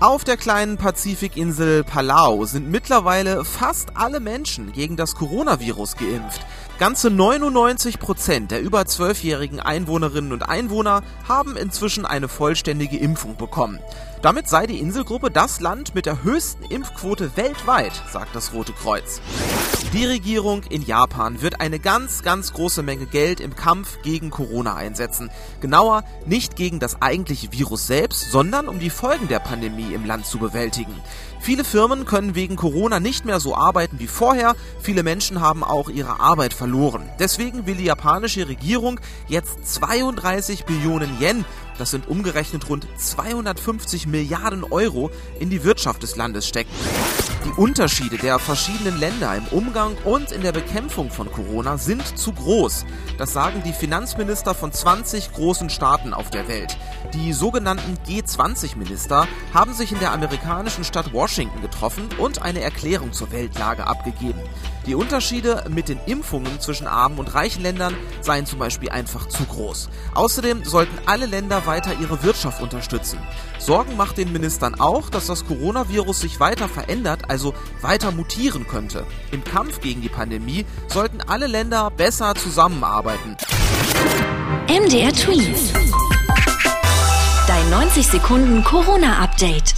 Auf der kleinen Pazifikinsel Palau sind mittlerweile fast alle Menschen gegen das Coronavirus geimpft. Ganze 99 Prozent der über 12-jährigen Einwohnerinnen und Einwohner haben inzwischen eine vollständige Impfung bekommen. Damit sei die Inselgruppe das Land mit der höchsten Impfquote weltweit, sagt das Rote Kreuz. Die Regierung in Japan wird eine ganz, ganz große Menge Geld im Kampf gegen Corona einsetzen. Genauer nicht gegen das eigentliche Virus selbst, sondern um die Folgen der Pandemie im Land zu bewältigen. Viele Firmen können wegen Corona nicht mehr so arbeiten wie vorher. Viele Menschen haben auch ihre Arbeit verloren. Deswegen will die japanische Regierung jetzt 32 Billionen Yen, das sind umgerechnet rund 250 Milliarden Euro, in die Wirtschaft des Landes stecken. Die Unterschiede der verschiedenen Länder im Umgang und in der Bekämpfung von Corona sind zu groß. Das sagen die Finanzminister von 20 großen Staaten auf der Welt. Die sogenannten G20-Minister haben sich in der amerikanischen Stadt Washington getroffen und eine Erklärung zur Weltlage abgegeben. Die Unterschiede mit den Impfungen zwischen armen und reichen Ländern seien zum Beispiel einfach zu groß. Außerdem sollten alle Länder weiter ihre Wirtschaft unterstützen. Sorgen macht den Ministern auch, dass das Coronavirus sich weiter verändert, also weiter mutieren könnte. Im Kampf gegen die Pandemie sollten alle Länder besser zusammenarbeiten. MDR Twins. Dein 90 Sekunden Corona-Update.